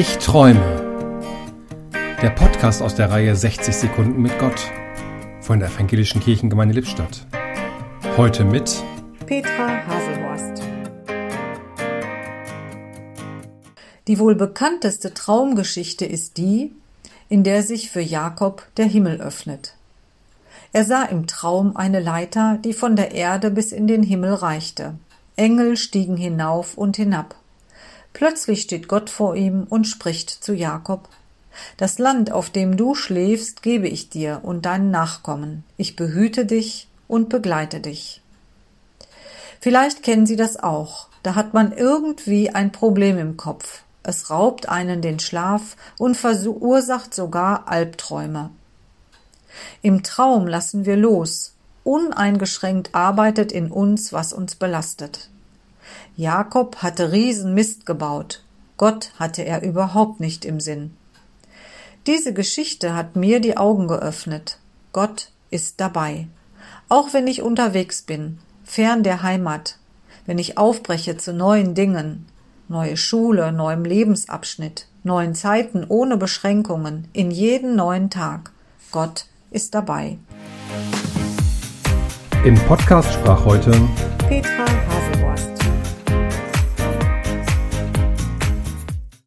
Ich träume. Der Podcast aus der Reihe 60 Sekunden mit Gott von der Evangelischen Kirchengemeinde Lippstadt. Heute mit Petra Haselhorst. Die wohl bekannteste Traumgeschichte ist die, in der sich für Jakob der Himmel öffnet. Er sah im Traum eine Leiter, die von der Erde bis in den Himmel reichte. Engel stiegen hinauf und hinab. Plötzlich steht Gott vor ihm und spricht zu Jakob Das Land, auf dem du schläfst, gebe ich dir und deinen Nachkommen. Ich behüte dich und begleite dich. Vielleicht kennen Sie das auch. Da hat man irgendwie ein Problem im Kopf. Es raubt einen den Schlaf und verursacht sogar Albträume. Im Traum lassen wir los. Uneingeschränkt arbeitet in uns, was uns belastet. Jakob hatte Riesenmist gebaut. Gott hatte er überhaupt nicht im Sinn. Diese Geschichte hat mir die Augen geöffnet. Gott ist dabei. Auch wenn ich unterwegs bin, fern der Heimat, wenn ich aufbreche zu neuen Dingen, neue Schule, neuem Lebensabschnitt, neuen Zeiten ohne Beschränkungen, in jeden neuen Tag. Gott ist dabei. Im Podcast sprach heute Petra